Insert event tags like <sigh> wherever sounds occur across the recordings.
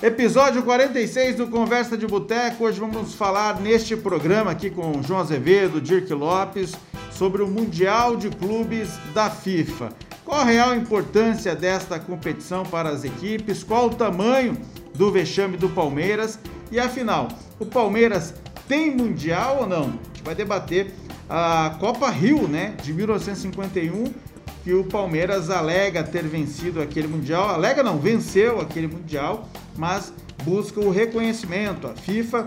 Episódio 46 do Conversa de Boteco. Hoje vamos falar neste programa aqui com João Azevedo, Dirk Lopes, sobre o Mundial de Clubes da FIFA. Qual a real importância desta competição para as equipes? Qual o tamanho do vexame do Palmeiras? E afinal, o Palmeiras tem Mundial ou não? A gente vai debater a Copa Rio, né, de 1951, que o Palmeiras alega ter vencido aquele Mundial. Alega não, venceu aquele Mundial mas busca o reconhecimento. A FIFA,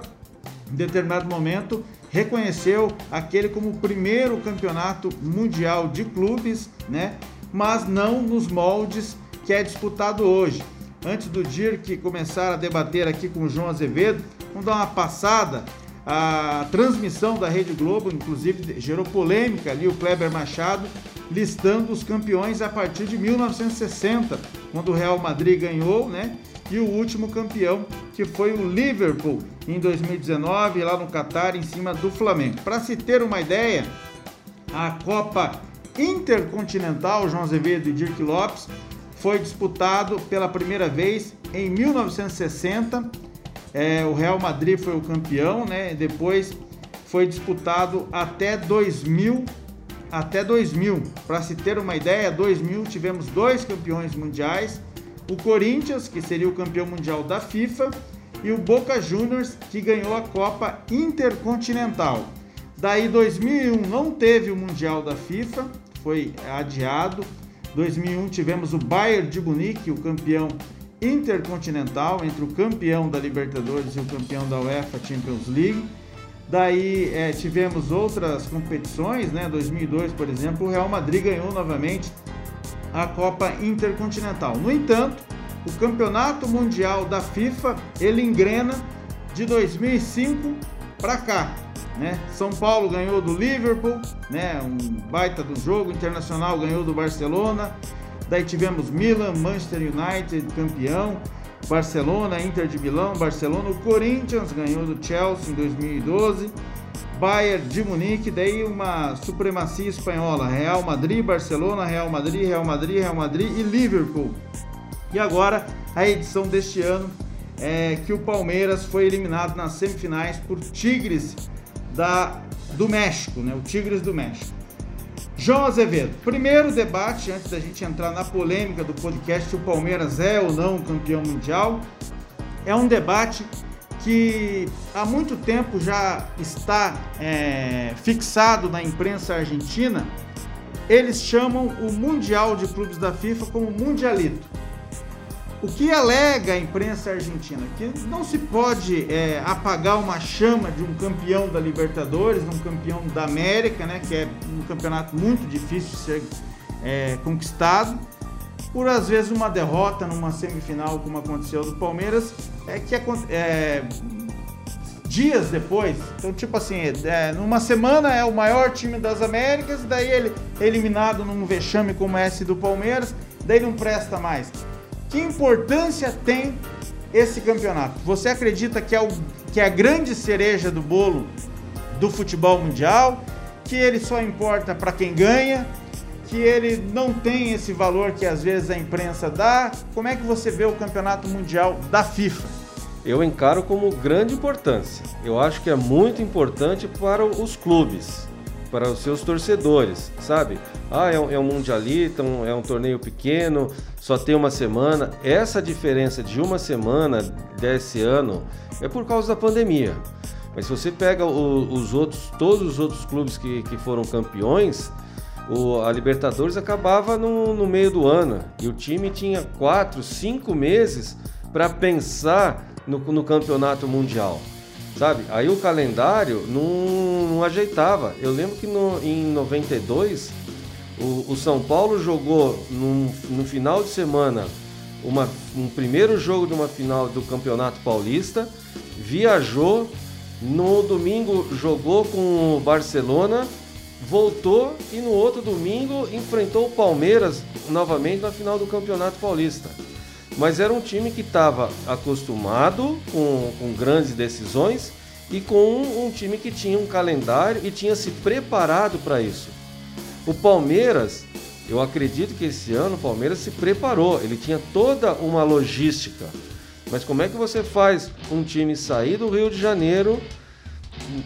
em determinado momento, reconheceu aquele como o primeiro campeonato mundial de clubes, né? mas não nos moldes que é disputado hoje. Antes do Dirk começar a debater aqui com o João Azevedo, vamos dar uma passada. A transmissão da Rede Globo, inclusive, gerou polêmica ali, o Kleber Machado listando os campeões a partir de 1960, quando o Real Madrid ganhou, né? e o último campeão, que foi o Liverpool em 2019, lá no Catar, em cima do Flamengo. Para se ter uma ideia, a Copa Intercontinental João Azevedo e Dirk Lopes foi disputado pela primeira vez em 1960. É, o Real Madrid foi o campeão, né? Depois foi disputado até 2000 até 2000. Para se ter uma ideia, 2000 tivemos dois campeões mundiais o Corinthians, que seria o campeão mundial da FIFA, e o Boca Juniors, que ganhou a Copa Intercontinental. Daí 2001 não teve o Mundial da FIFA, foi adiado. 2001 tivemos o Bayern de Munique, o campeão intercontinental entre o campeão da Libertadores e o campeão da UEFA Champions League. Daí é, tivemos outras competições, né? 2002, por exemplo, o Real Madrid ganhou novamente a Copa Intercontinental. No entanto, o Campeonato Mundial da FIFA ele engrena de 2005 para cá. Né? São Paulo ganhou do Liverpool, né? um baita do jogo, Internacional ganhou do Barcelona, daí tivemos Milan, Manchester United campeão, Barcelona, Inter de Milão, Barcelona, o Corinthians ganhou do Chelsea em 2012, Bayern de Munique, daí uma supremacia espanhola, Real Madrid, Barcelona, Real Madrid, Real Madrid, Real Madrid e Liverpool. E agora a edição deste ano é que o Palmeiras foi eliminado nas semifinais por Tigres da, do México, né? O Tigres do México. João Azevedo, primeiro debate antes da gente entrar na polêmica do podcast se o Palmeiras é ou não campeão mundial. É um debate que há muito tempo já está é, fixado na imprensa argentina, eles chamam o Mundial de Clubes da FIFA como Mundialito. O que alega a imprensa argentina? Que não se pode é, apagar uma chama de um campeão da Libertadores, um campeão da América, né, que é um campeonato muito difícil de ser é, conquistado por às vezes uma derrota numa semifinal, como aconteceu do Palmeiras, é que é, dias depois, então tipo assim, é, numa semana é o maior time das Américas, daí ele é eliminado num vexame como esse do Palmeiras, daí não presta mais. Que importância tem esse campeonato? Você acredita que é, o, que é a grande cereja do bolo do futebol mundial? Que ele só importa para quem ganha? que ele não tem esse valor que às vezes a imprensa dá. Como é que você vê o campeonato mundial da FIFA? Eu encaro como grande importância. Eu acho que é muito importante para os clubes, para os seus torcedores, sabe? Ah, é um, é um mundialita, um, é um torneio pequeno, só tem uma semana. Essa diferença de uma semana desse ano é por causa da pandemia. Mas se você pega o, os outros, todos os outros clubes que, que foram campeões, o, a Libertadores acabava no, no meio do ano e o time tinha quatro, cinco meses para pensar no, no, campeonato mundial, sabe? Aí o calendário não, não ajeitava. Eu lembro que no, em 92 o, o São Paulo jogou no, final de semana uma, um primeiro jogo de uma final do Campeonato Paulista, viajou, no domingo jogou com o Barcelona voltou e no outro domingo enfrentou o Palmeiras novamente na final do Campeonato Paulista. Mas era um time que estava acostumado com, com grandes decisões e com um, um time que tinha um calendário e tinha se preparado para isso. O Palmeiras, eu acredito que esse ano o Palmeiras se preparou, ele tinha toda uma logística. Mas como é que você faz um time sair do Rio de Janeiro,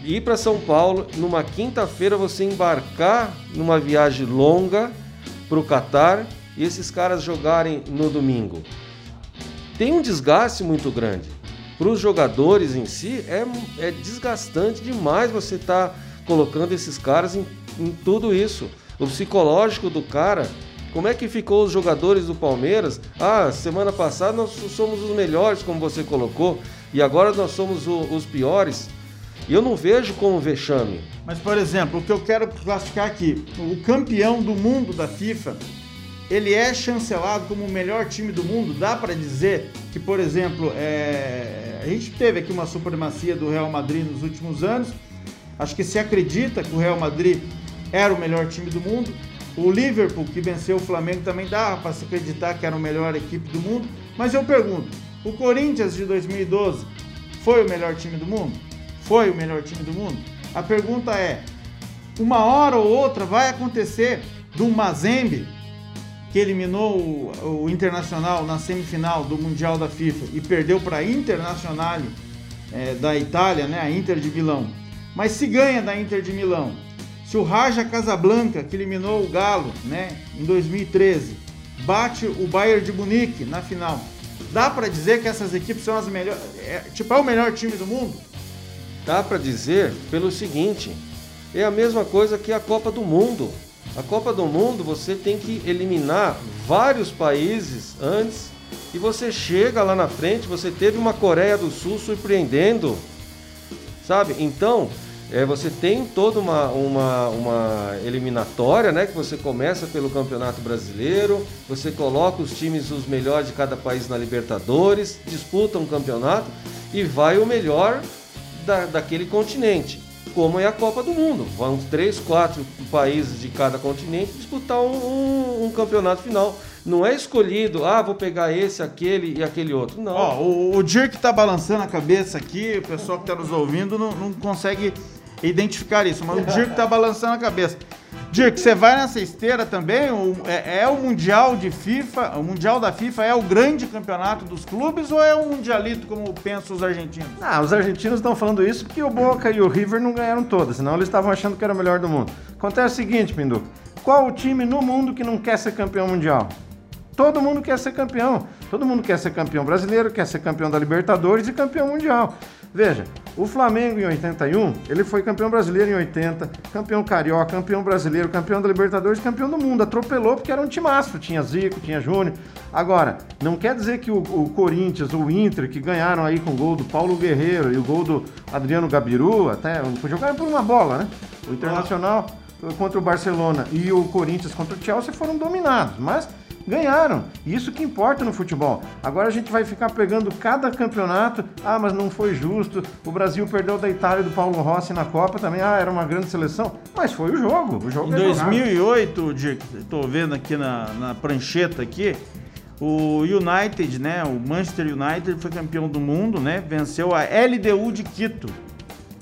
ir para São Paulo, numa quinta-feira você embarcar numa viagem longa para o Catar e esses caras jogarem no domingo? Tem um desgaste muito grande. Para os jogadores em si, é, é desgastante demais você estar tá colocando esses caras em, em tudo isso. O psicológico do cara como é que ficou os jogadores do Palmeiras? Ah, semana passada nós somos os melhores, como você colocou, e agora nós somos o, os piores. E eu não vejo como vexame. Mas, por exemplo, o que eu quero classificar aqui, o campeão do mundo da FIFA, ele é chancelado como o melhor time do mundo? Dá para dizer que, por exemplo, é... a gente teve aqui uma supremacia do Real Madrid nos últimos anos. Acho que se acredita que o Real Madrid era o melhor time do mundo. O Liverpool, que venceu o Flamengo, também dá para se acreditar que era a melhor equipe do mundo. Mas eu pergunto: o Corinthians de 2012 foi o melhor time do mundo? Foi o melhor time do mundo? A pergunta é: uma hora ou outra vai acontecer do Mazembe, que eliminou o, o Internacional na semifinal do Mundial da FIFA e perdeu para a Internacional é, da Itália, né, a Inter de Milão. Mas se ganha da Inter de Milão se o Raja Casablanca, que eliminou o Galo né, em 2013, bate o Bayern de Munique na final, dá para dizer que essas equipes são as melhores. É, tipo, é o melhor time do mundo? Dá para dizer pelo seguinte: é a mesma coisa que a Copa do Mundo. A Copa do Mundo você tem que eliminar vários países antes e você chega lá na frente, você teve uma Coreia do Sul surpreendendo, sabe? Então, é, você tem toda uma, uma, uma eliminatória, né? Que você começa pelo Campeonato Brasileiro, você coloca os times, os melhores de cada país na Libertadores, disputa um campeonato e vai o melhor da, daquele continente. Como é a Copa do Mundo. Vão três, quatro países de cada continente disputar um, um, um campeonato final. Não é escolhido, ah, vou pegar esse, aquele e aquele outro. Não. Ó, o, o Dirk tá balançando a cabeça aqui, o pessoal que tá nos ouvindo não, não consegue identificar isso, mas o Dirk tá balançando a cabeça. Dirk, você vai nessa esteira também? É, é, o Mundial de FIFA, o Mundial da FIFA é o grande campeonato dos clubes ou é um mundialito como pensam os argentinos? Ah, os argentinos estão falando isso porque o Boca e o River não ganharam todas, senão eles estavam achando que era o melhor do mundo. Acontece o seguinte, Pinduca, qual o time no mundo que não quer ser campeão mundial? Todo mundo quer ser campeão. Todo mundo quer ser campeão brasileiro, quer ser campeão da Libertadores e campeão mundial. Veja, o Flamengo em 81, ele foi campeão brasileiro em 80, campeão carioca, campeão brasileiro, campeão da Libertadores, campeão do mundo. Atropelou porque era um timaço, tinha Zico, tinha Júnior. Agora, não quer dizer que o, o Corinthians, o Inter, que ganharam aí com o gol do Paulo Guerreiro e o gol do Adriano Gabiru, até jogaram por uma bola, né? O Internacional contra o Barcelona e o Corinthians contra o Chelsea foram dominados, mas ganharam. Isso que importa no futebol. Agora a gente vai ficar pegando cada campeonato. Ah, mas não foi justo. O Brasil perdeu da Itália do Paulo Rossi na Copa também. Ah, era uma grande seleção. Mas foi o jogo. O jogo em é 2008, Dick, estou vendo aqui na, na prancheta aqui. O United, né? O Manchester United foi campeão do mundo, né? Venceu a LDU de Quito.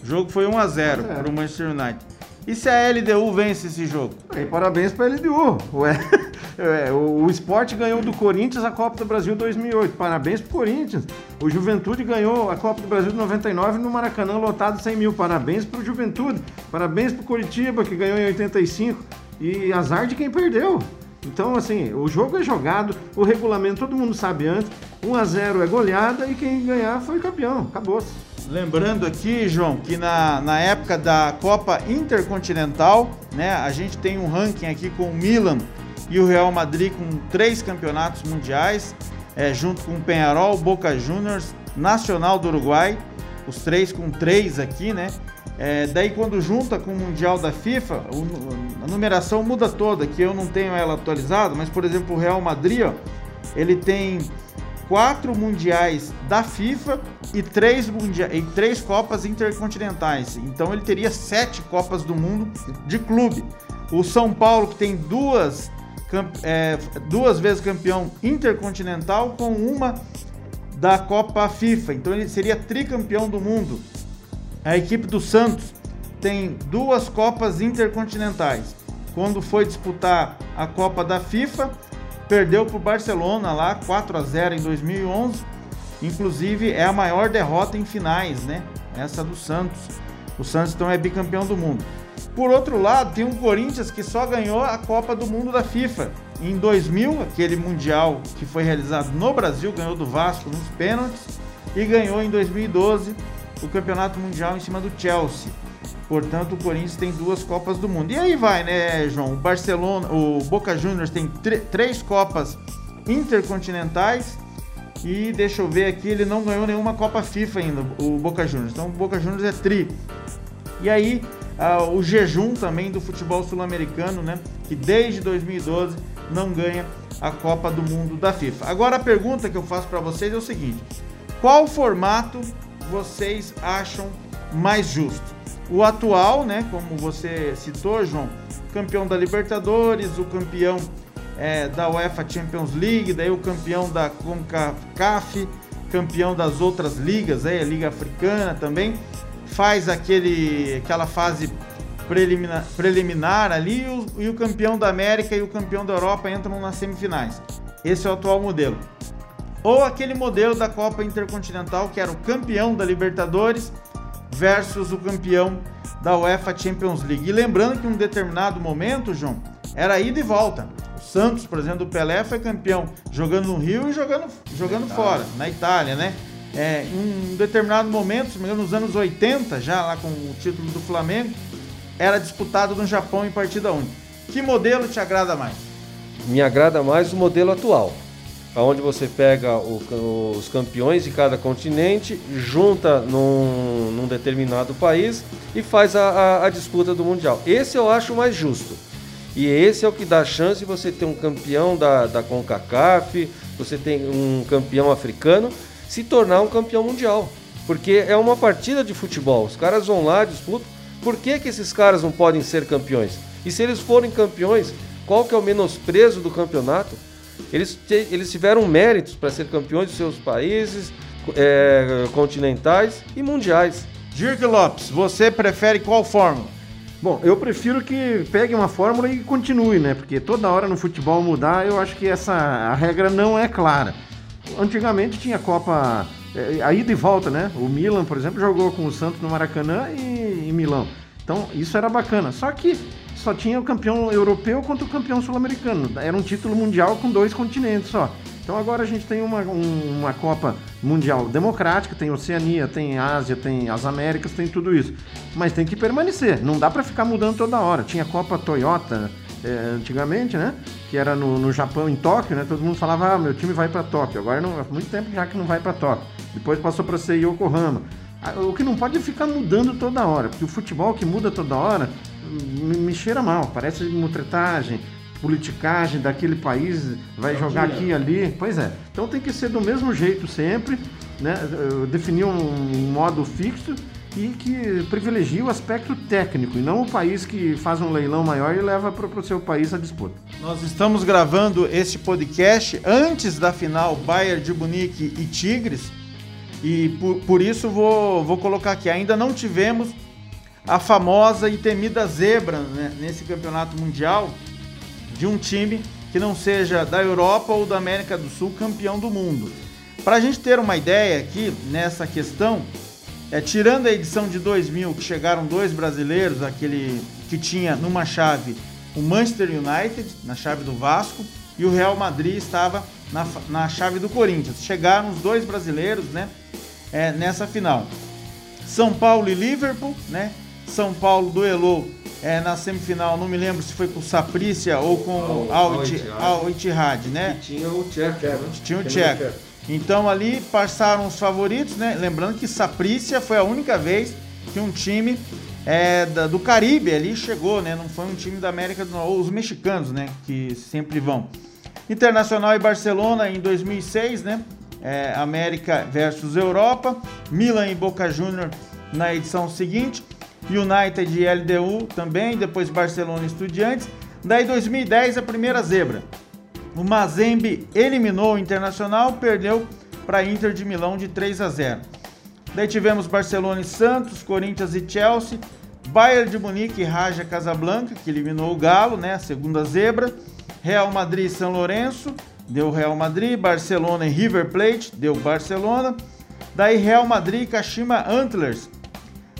O jogo foi 1 a 0 é. para o Manchester United. E se a LDU vence esse jogo? E parabéns para a LDU. Ué, <laughs> é, o, o esporte ganhou do Corinthians a Copa do Brasil 2008. Parabéns para o Corinthians. O Juventude ganhou a Copa do Brasil de 99 no Maracanã, lotado 100 mil. Parabéns para o Juventude. Parabéns para o Curitiba, que ganhou em 85. E azar de quem perdeu. Então, assim, o jogo é jogado, o regulamento todo mundo sabe antes. 1 a 0 é goleada e quem ganhar foi campeão. Acabou-se. Lembrando aqui, João, que na, na época da Copa Intercontinental, né, a gente tem um ranking aqui com o Milan e o Real Madrid com três campeonatos mundiais, é, junto com o Penharol, Boca Juniors, Nacional do Uruguai, os três com três aqui, né? É, daí quando junta com o Mundial da FIFA, o, a numeração muda toda, que eu não tenho ela atualizada, mas por exemplo o Real Madrid, ó, ele tem quatro mundiais da FIFA e três, mundia e três Copas Intercontinentais. Então ele teria sete Copas do Mundo de clube. O São Paulo, que tem duas, é, duas vezes campeão intercontinental, com uma da Copa FIFA. Então ele seria tricampeão do mundo. A equipe do Santos tem duas Copas Intercontinentais. Quando foi disputar a Copa da FIFA, perdeu para o Barcelona lá 4 a 0 em 2011 Inclusive é a maior derrota em finais, né? Essa do Santos. O Santos então é bicampeão do mundo. Por outro lado, tem um Corinthians que só ganhou a Copa do Mundo da FIFA. Em 2000, aquele mundial que foi realizado no Brasil, ganhou do Vasco nos pênaltis e ganhou em 2012 o Campeonato Mundial em cima do Chelsea. Portanto, o Corinthians tem duas Copas do Mundo. E aí vai, né, João? O Barcelona, o Boca Juniors tem três Copas intercontinentais e deixa eu ver aqui, ele não ganhou nenhuma Copa FIFA ainda, o Boca Juniors. Então, o Boca Juniors é tri. E aí, uh, o jejum também do futebol sul-americano, né, que desde 2012 não ganha a Copa do Mundo da FIFA. Agora a pergunta que eu faço para vocês é o seguinte: qual formato vocês acham mais justo? O atual, né, como você citou, João, campeão da Libertadores, o campeão é, da UEFA Champions League, daí o campeão da CONCACAF, campeão das outras ligas, aí, a Liga Africana também, faz aquele, aquela fase preliminar, preliminar ali e o, e o campeão da América e o campeão da Europa entram nas semifinais. Esse é o atual modelo. Ou aquele modelo da Copa Intercontinental, que era o campeão da Libertadores versus o campeão da UEFA Champions League. E lembrando que em um determinado momento, João, era ida e volta. O Santos, por exemplo, do Pelé foi campeão jogando no Rio e jogando, jogando na fora, na Itália, né? É, em um determinado momento, se me engano, nos anos 80, já lá com o título do Flamengo, era disputado no Japão em partida única. Que modelo te agrada mais? Me agrada mais o modelo atual onde você pega o, os campeões de cada continente, junta num, num determinado país e faz a, a, a, disputa do Mundial. Esse eu acho mais justo. E esse é o que dá chance de você ter um campeão da, da CONCACAF, você tem um campeão africano, se tornar um campeão mundial. Porque é uma partida de futebol. Os caras vão lá, disputam. Por que, que esses caras não podem ser campeões? E se eles forem campeões, qual que é o menosprezo do campeonato? Eles, eles tiveram méritos para ser campeões de seus países, é, continentais e mundiais. Dirk Lopes, você prefere qual fórmula? Bom, eu prefiro que pegue uma fórmula e continue, né? Porque toda hora no futebol mudar, eu acho que essa a regra não é clara. Antigamente tinha Copa é, a ida e volta, né? O Milan, por exemplo, jogou com o Santos no Maracanã e em Milão. Então, isso era bacana. Só que só tinha o campeão europeu contra o campeão sul-americano. Era um título mundial com dois continentes só. Então agora a gente tem uma, um, uma Copa Mundial democrática, tem Oceania, tem Ásia, tem as Américas, tem tudo isso. Mas tem que permanecer, não dá para ficar mudando toda hora. Tinha Copa Toyota é, antigamente, né? Que era no, no Japão, em Tóquio, né? Todo mundo falava, ah, meu time vai para Tóquio. Agora não, há muito tempo já que não vai para Tóquio. Depois passou para ser Yokohama. Ah, o que não pode é ficar mudando toda hora, porque o futebol que muda toda hora me, me cheira mal, parece mutretagem, politicagem daquele país, vai é jogar aqui e ali. Pois é. Então tem que ser do mesmo jeito sempre, né? Definir um modo fixo e que privilegie o aspecto técnico e não o país que faz um leilão maior e leva para o seu país a disputa. Nós estamos gravando este podcast antes da final Bayern de Munique e Tigres e por, por isso vou, vou colocar aqui. Ainda não tivemos a famosa e temida zebra né, nesse campeonato mundial de um time que não seja da Europa ou da América do Sul campeão do mundo. Para a gente ter uma ideia aqui nessa questão, é, tirando a edição de 2000 que chegaram dois brasileiros, aquele que tinha numa chave o Manchester United, na chave do Vasco, e o Real Madrid estava na, na chave do Corinthians. Chegaram os dois brasileiros né, é, nessa final. São Paulo e Liverpool, né? São Paulo duelou é, na semifinal, não me lembro se foi com o Saprícia ou com o Itihad, né? E tinha o Tcheco. Né? Tinha o Tcheco. Então ali passaram os favoritos, né? Lembrando que Saprícia foi a única vez que um time é, da, do Caribe ali chegou, né? Não foi um time da América do Norte, os mexicanos, né? Que sempre vão. Internacional e Barcelona em 2006, né? É, América versus Europa. Milan e Boca Juniors na edição seguinte. United e LDU também, depois Barcelona e Estudiantes. Daí 2010 a primeira zebra. O Mazembe eliminou o Internacional, perdeu para Inter de Milão de 3 a 0. Daí tivemos Barcelona e Santos, Corinthians e Chelsea, Bayern de Munique e Raja Casablanca, que eliminou o Galo, né, a segunda zebra, Real Madrid e São Lourenço, deu Real Madrid, Barcelona e River Plate, deu Barcelona. Daí Real Madrid e Kashima Antlers.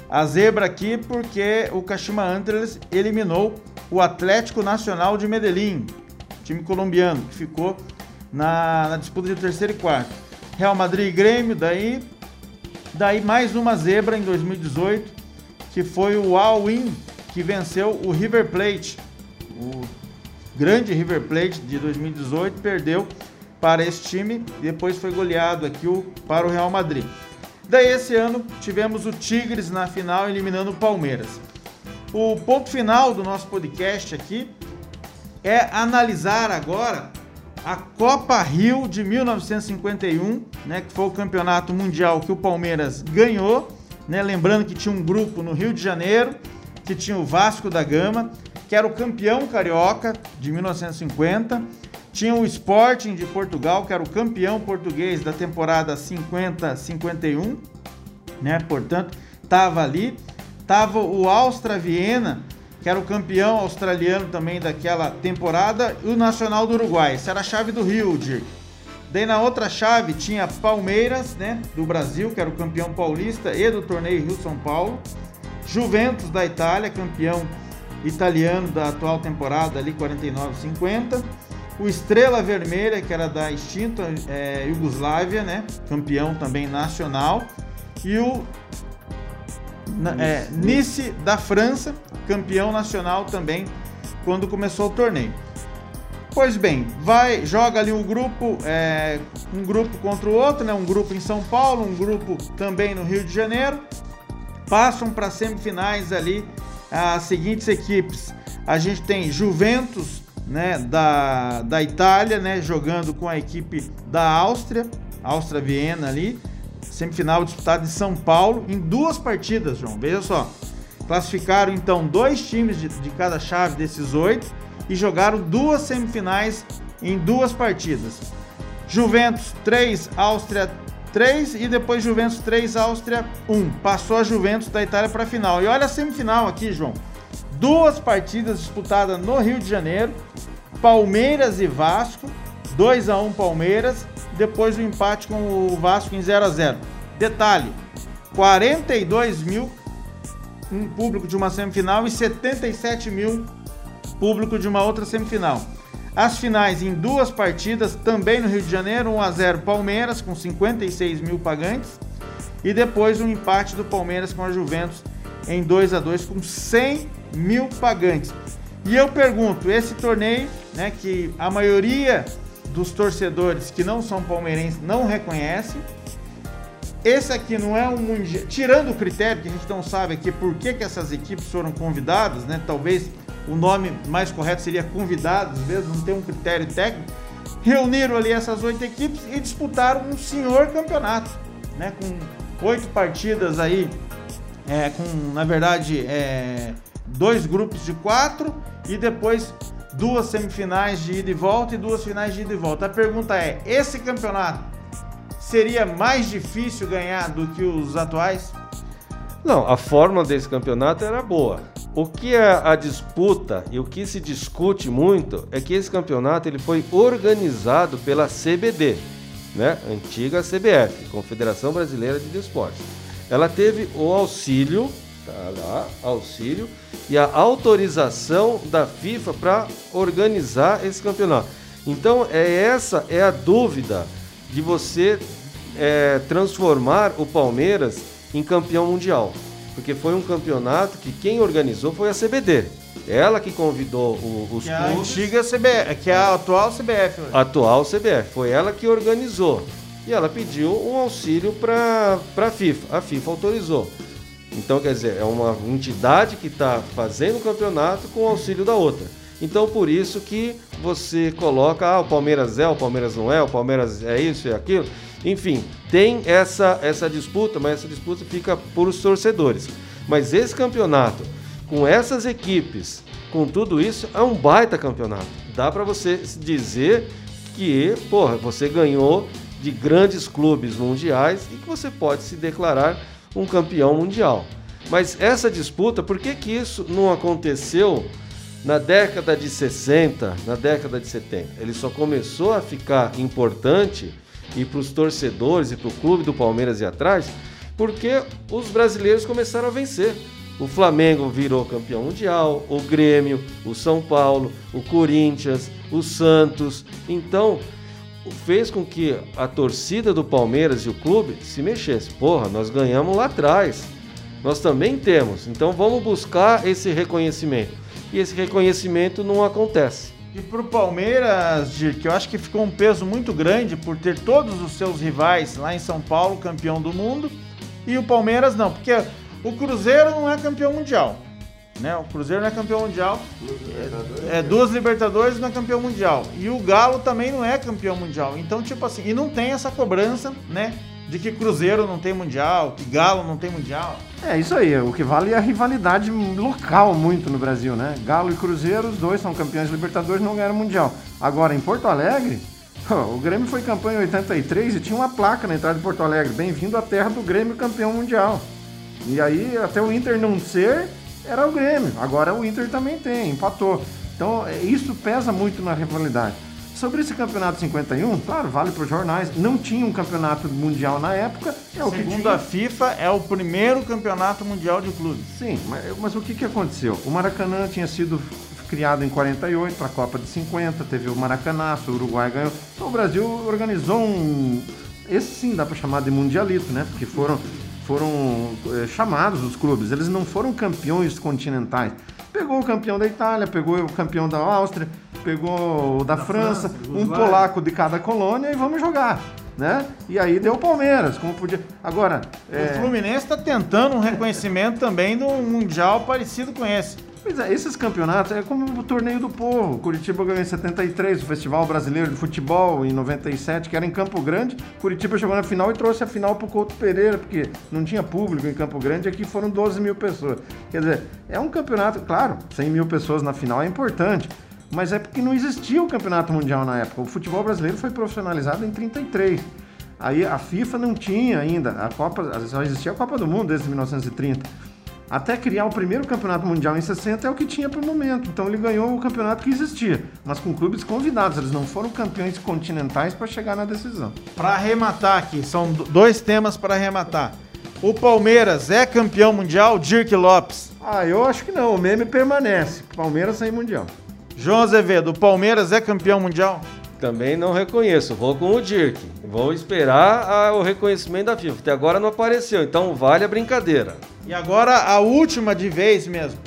A zebra aqui porque o Kashima Antlers eliminou o Atlético Nacional de Medellín, time colombiano, que ficou na, na disputa de terceiro e quarto. Real Madrid e Grêmio, daí, daí mais uma zebra em 2018, que foi o All-In, que venceu o River Plate. O grande River Plate de 2018 perdeu para esse time depois foi goleado aqui o, para o Real Madrid. Daí esse ano tivemos o Tigres na final eliminando o Palmeiras. O ponto final do nosso podcast aqui é analisar agora a Copa Rio de 1951, né, que foi o campeonato mundial que o Palmeiras ganhou, né, lembrando que tinha um grupo no Rio de Janeiro, que tinha o Vasco da Gama, que era o campeão carioca de 1950, tinha o Sporting de Portugal, que era o campeão português da temporada 50-51, né? Portanto, estava ali. Tava o Austria Viena, que era o campeão australiano também daquela temporada, e o Nacional do Uruguai. Essa era a chave do Rio, Dirk. Daí na outra chave tinha Palmeiras, né, do Brasil, que era o campeão paulista e do torneio Rio-São Paulo. Juventus da Itália, campeão italiano da atual temporada ali 49-50. O Estrela Vermelha, que era da extinta é, Iugoslávia, né, campeão também nacional. E o é, Nice da França, campeão nacional também quando começou o torneio. Pois bem, vai joga ali um grupo, é, um grupo contra o outro, né? Um grupo em São Paulo, um grupo também no Rio de Janeiro. Passam para semifinais ali as seguintes equipes. A gente tem Juventus, né, da, da Itália, né, jogando com a equipe da Áustria, Áustria Viena ali. Semifinal disputada em São Paulo em duas partidas, João. Veja só. Classificaram então dois times de, de cada chave desses oito e jogaram duas semifinais em duas partidas. Juventus 3, Áustria 3 e depois Juventus 3, Áustria 1. Passou a Juventus da Itália para a final. E olha a semifinal aqui, João. Duas partidas disputadas no Rio de Janeiro. Palmeiras e Vasco, 2 a 1 Palmeiras, depois o empate com o Vasco em 0 a 0. Detalhe: 42 mil um público de uma semifinal e 77 mil público de uma outra semifinal. As finais em duas partidas, também no Rio de Janeiro, 1 a 0 Palmeiras com 56 mil pagantes e depois um empate do Palmeiras com a Juventus em 2 a 2 com 100 mil pagantes. E eu pergunto, esse torneio, né, que a maioria dos torcedores que não são palmeirenses não reconhece, esse aqui não é um mundial. Tirando o critério, que a gente não sabe aqui por que, que essas equipes foram convidadas, né? Talvez o nome mais correto seria convidados, mesmo não tem um critério técnico. Reuniram ali essas oito equipes e disputaram um senhor campeonato, né? Com oito partidas aí, é, com na verdade é, dois grupos de quatro e depois duas semifinais de ida e volta e duas finais de ida e volta. A pergunta é: esse campeonato seria mais difícil ganhar do que os atuais? Não, a forma desse campeonato era boa. O que é a disputa e o que se discute muito é que esse campeonato ele foi organizado pela CBD, né? Antiga CBF, Confederação Brasileira de Desportes. Ela teve o auxílio, tá lá, auxílio e a autorização da FIFA para organizar esse campeonato. Então, é essa é a dúvida de você é, transformar o Palmeiras em campeão mundial. Porque foi um campeonato que quem organizou foi a CBD. Ela que convidou o, os que é a antiga CBF, que é a atual CBF. Hoje. Atual CBF. Foi ela que organizou. E ela pediu um auxílio para a FIFA. A FIFA autorizou. Então, quer dizer, é uma entidade que está fazendo o campeonato com o auxílio da outra. Então, por isso que você coloca, ah, o Palmeiras é, o Palmeiras não é, o Palmeiras é isso e é aquilo. Enfim, tem essa, essa disputa, mas essa disputa fica por os torcedores. Mas esse campeonato, com essas equipes, com tudo isso, é um baita campeonato. Dá para você dizer que, porra, você ganhou de grandes clubes mundiais e que você pode se declarar um campeão mundial. Mas essa disputa, por que, que isso não aconteceu Na década de 60, na década de 70, ele só começou a ficar importante e para os torcedores e para o clube do Palmeiras e atrás, porque os brasileiros começaram a vencer. O Flamengo virou campeão mundial, o Grêmio, o São Paulo, o Corinthians, o Santos. Então, fez com que a torcida do Palmeiras e o clube se mexesse. Porra, nós ganhamos lá atrás. Nós também temos. Então vamos buscar esse reconhecimento e esse reconhecimento não acontece. E para o Palmeiras, Dirk, eu acho que ficou um peso muito grande por ter todos os seus rivais lá em São Paulo campeão do mundo e o Palmeiras não, porque o Cruzeiro não é campeão mundial. Né? O Cruzeiro não é campeão mundial. É, é duas Libertadores não é campeão mundial. E o Galo também não é campeão mundial. Então, tipo assim, e não tem essa cobrança, né? de que Cruzeiro não tem Mundial, que Galo não tem Mundial. É isso aí, o que vale é a rivalidade local muito no Brasil, né? Galo e Cruzeiro, os dois são campeões de Libertadores não ganharam Mundial. Agora, em Porto Alegre, <laughs> o Grêmio foi campeão em 83 e tinha uma placa na entrada de Porto Alegre, bem-vindo à terra do Grêmio campeão mundial. E aí, até o Inter não ser, era o Grêmio. Agora o Inter também tem, empatou. Então, é, isso pesa muito na rivalidade. Sobre esse campeonato 51, claro, vale para os jornais. Não tinha um campeonato mundial na época. É o Segundo que a FIFA, é o primeiro campeonato mundial de clubes. Sim, mas, mas o que, que aconteceu? O Maracanã tinha sido criado em 48 para a Copa de 50, teve o Maracanã, o Uruguai ganhou. Então o Brasil organizou um. Esse sim dá para chamar de mundialito, né? Porque foram, foram é, chamados os clubes. Eles não foram campeões continentais. Pegou o campeão da Itália, pegou o campeão da Áustria, pegou o da, da França, França um polaco de cada colônia e vamos jogar. Né? E aí deu o Palmeiras, como podia. Agora. O é... Fluminense está tentando um reconhecimento também do Mundial parecido com esse. Pois é, esses campeonatos é como o torneio do povo. Curitiba ganhou em 73, o Festival Brasileiro de Futebol em 97, que era em Campo Grande. Curitiba chegou na final e trouxe a final para o Couto Pereira, porque não tinha público em Campo Grande, aqui foram 12 mil pessoas. Quer dizer, é um campeonato, claro, 100 mil pessoas na final é importante, mas é porque não existia o campeonato mundial na época. O futebol brasileiro foi profissionalizado em 33. Aí a FIFA não tinha ainda, a Copa, só existia a Copa do Mundo desde 1930 até criar o primeiro campeonato mundial em 60 é o que tinha para o momento. Então ele ganhou o campeonato que existia, mas com clubes convidados. Eles não foram campeões continentais para chegar na decisão. Para arrematar aqui, são dois temas para arrematar. O Palmeiras é campeão mundial, Dirk Lopes? Ah, eu acho que não. O meme permanece. Palmeiras sem mundial. João Azevedo, o Palmeiras é campeão mundial? Também não reconheço. Vou com o Dirk. Vou esperar a, o reconhecimento da FIFA. Até agora não apareceu, então vale a brincadeira. E agora a última de vez mesmo.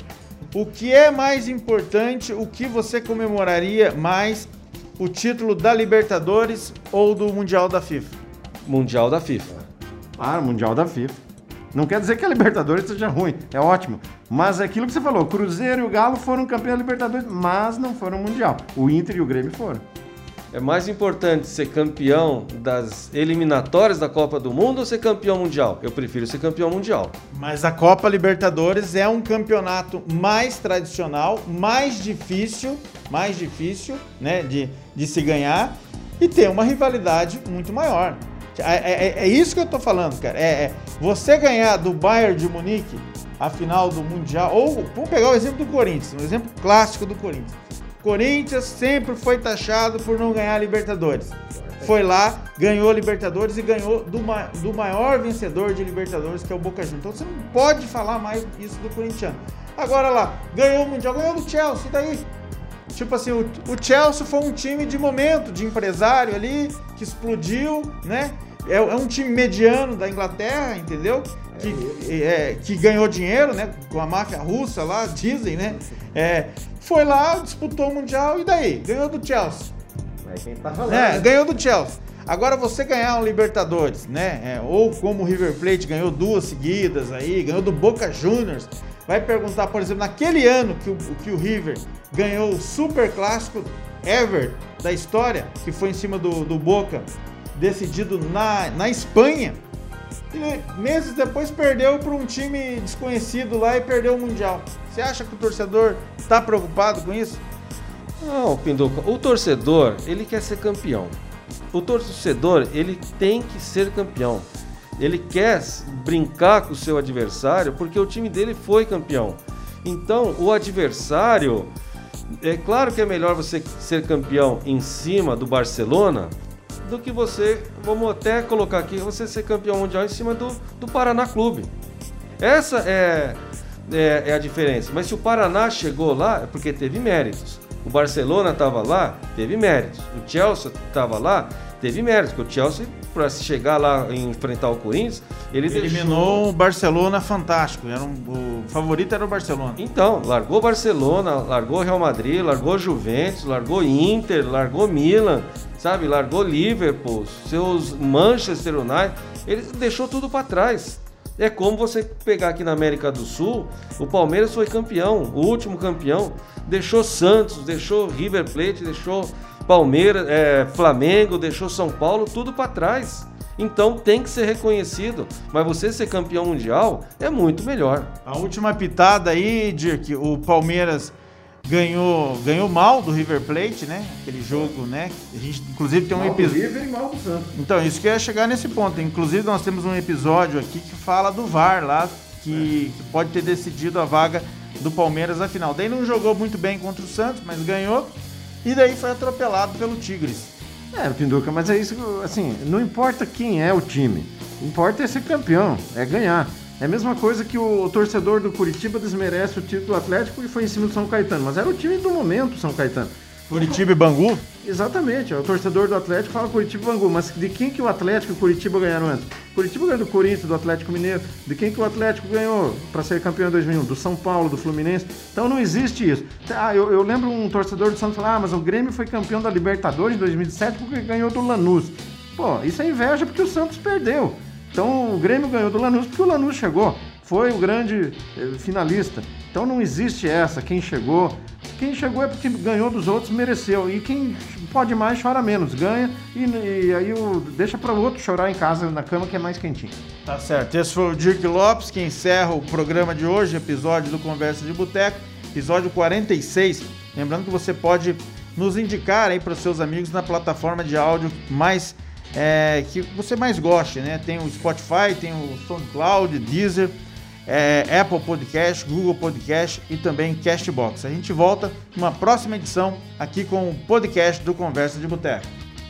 O que é mais importante, o que você comemoraria mais, o título da Libertadores ou do Mundial da FIFA? Mundial da FIFA. Ah, Mundial da FIFA. Não quer dizer que a Libertadores seja ruim, é ótimo. Mas é aquilo que você falou, Cruzeiro e o Galo foram campeões da Libertadores, mas não foram Mundial. O Inter e o Grêmio foram. É mais importante ser campeão das eliminatórias da Copa do Mundo ou ser campeão mundial? Eu prefiro ser campeão mundial. Mas a Copa Libertadores é um campeonato mais tradicional, mais difícil, mais difícil, né, de, de se ganhar e tem uma rivalidade muito maior. É, é, é isso que eu tô falando, cara. É, é, você ganhar do Bayern de Munique a final do Mundial, ou vamos pegar o exemplo do Corinthians, um exemplo clássico do Corinthians. Corinthians sempre foi taxado por não ganhar Libertadores. Foi lá, ganhou Libertadores e ganhou do, ma do maior vencedor de Libertadores, que é o Boca Juniors. Então você não pode falar mais isso do corintiano. Agora lá, ganhou o Mundial, ganhou do Chelsea, daí? Tipo assim, o, o Chelsea foi um time de momento, de empresário ali, que explodiu, né? É, é um time mediano da Inglaterra, entendeu? Que, é, que ganhou dinheiro, né? Com a máfia russa lá, dizem, né? É, foi lá, disputou o Mundial e daí? Ganhou do Chelsea. Tá é, ganhou do Chelsea. Agora você ganhar um Libertadores, né? É, ou como o River Plate ganhou duas seguidas aí, ganhou do Boca Juniors. Vai perguntar, por exemplo, naquele ano que o, que o River ganhou o super clássico ever da história, que foi em cima do, do Boca, decidido na, na Espanha. E meses depois perdeu para um time desconhecido lá e perdeu o Mundial. Você acha que o torcedor está preocupado com isso? Não, Pinduca. O torcedor, ele quer ser campeão. O torcedor, ele tem que ser campeão. Ele quer brincar com o seu adversário porque o time dele foi campeão. Então, o adversário É claro que é melhor você ser campeão em cima do Barcelona do que você, vamos até colocar aqui, você ser campeão mundial em cima do, do Paraná Clube. Essa é, é, é a diferença. Mas se o Paraná chegou lá, é porque teve méritos. O Barcelona estava lá, teve méritos. O Chelsea estava lá, teve méritos. Porque o Chelsea, para chegar lá e enfrentar o Corinthians, ele eliminou deixou... o Barcelona fantástico. Era um, o favorito era o Barcelona. Então, largou Barcelona, largou Real Madrid, largou Juventus, largou Inter, largou Milan, sabe? Largou Liverpool, seus Manchester United. Ele deixou tudo para trás. É como você pegar aqui na América do Sul, o Palmeiras foi campeão, o último campeão, deixou Santos, deixou River Plate, deixou Palmeiras, é, Flamengo, deixou São Paulo, tudo para trás. Então tem que ser reconhecido. Mas você ser campeão mundial é muito melhor. A última pitada aí, Dirk, o Palmeiras ganhou, ganhou mal do River Plate, né? Aquele jogo, né? A gente inclusive tem um episódio. River e mal do Santos. Então, isso que ia chegar nesse ponto. Inclusive, nós temos um episódio aqui que fala do VAR lá, que, que pode ter decidido a vaga do Palmeiras na final. Daí não jogou muito bem contra o Santos, mas ganhou. E daí foi atropelado pelo Tigres. É, Pinduca, mas é isso, assim, não importa quem é o time. Importa é ser campeão, é ganhar. É a mesma coisa que o torcedor do Curitiba desmerece o título do Atlético e foi em cima do São Caetano, mas era o time do momento, São Caetano. Curitiba e Bangu? Exatamente, o torcedor do Atlético fala Curitiba e Bangu, mas de quem que o Atlético e o Curitiba ganharam antes? Curitiba ganhou do Corinthians, do Atlético Mineiro, de quem que o Atlético ganhou para ser campeão em 2001? Do São Paulo, do Fluminense. Então não existe isso. Ah, eu, eu lembro um torcedor do Santos falar, ah, mas o Grêmio foi campeão da Libertadores em 2007 porque ganhou do Lanús. Pô, isso é inveja porque o Santos perdeu. Então o Grêmio ganhou do Lanús porque o Lanús chegou, foi o grande eh, finalista. Então não existe essa, quem chegou. Quem chegou é porque ganhou dos outros, mereceu. E quem pode mais, chora menos. Ganha e, e aí o, deixa para o outro chorar em casa, na cama, que é mais quentinho. Tá certo. Esse foi o Dirk Lopes que encerra o programa de hoje, episódio do Conversa de Boteco, episódio 46. Lembrando que você pode nos indicar aí para os seus amigos na plataforma de áudio mais é, que você mais goste, né? Tem o Spotify, tem o SoundCloud, Deezer, é, Apple Podcast, Google Podcast e também Castbox. A gente volta numa próxima edição aqui com o podcast do Conversa de Boteco.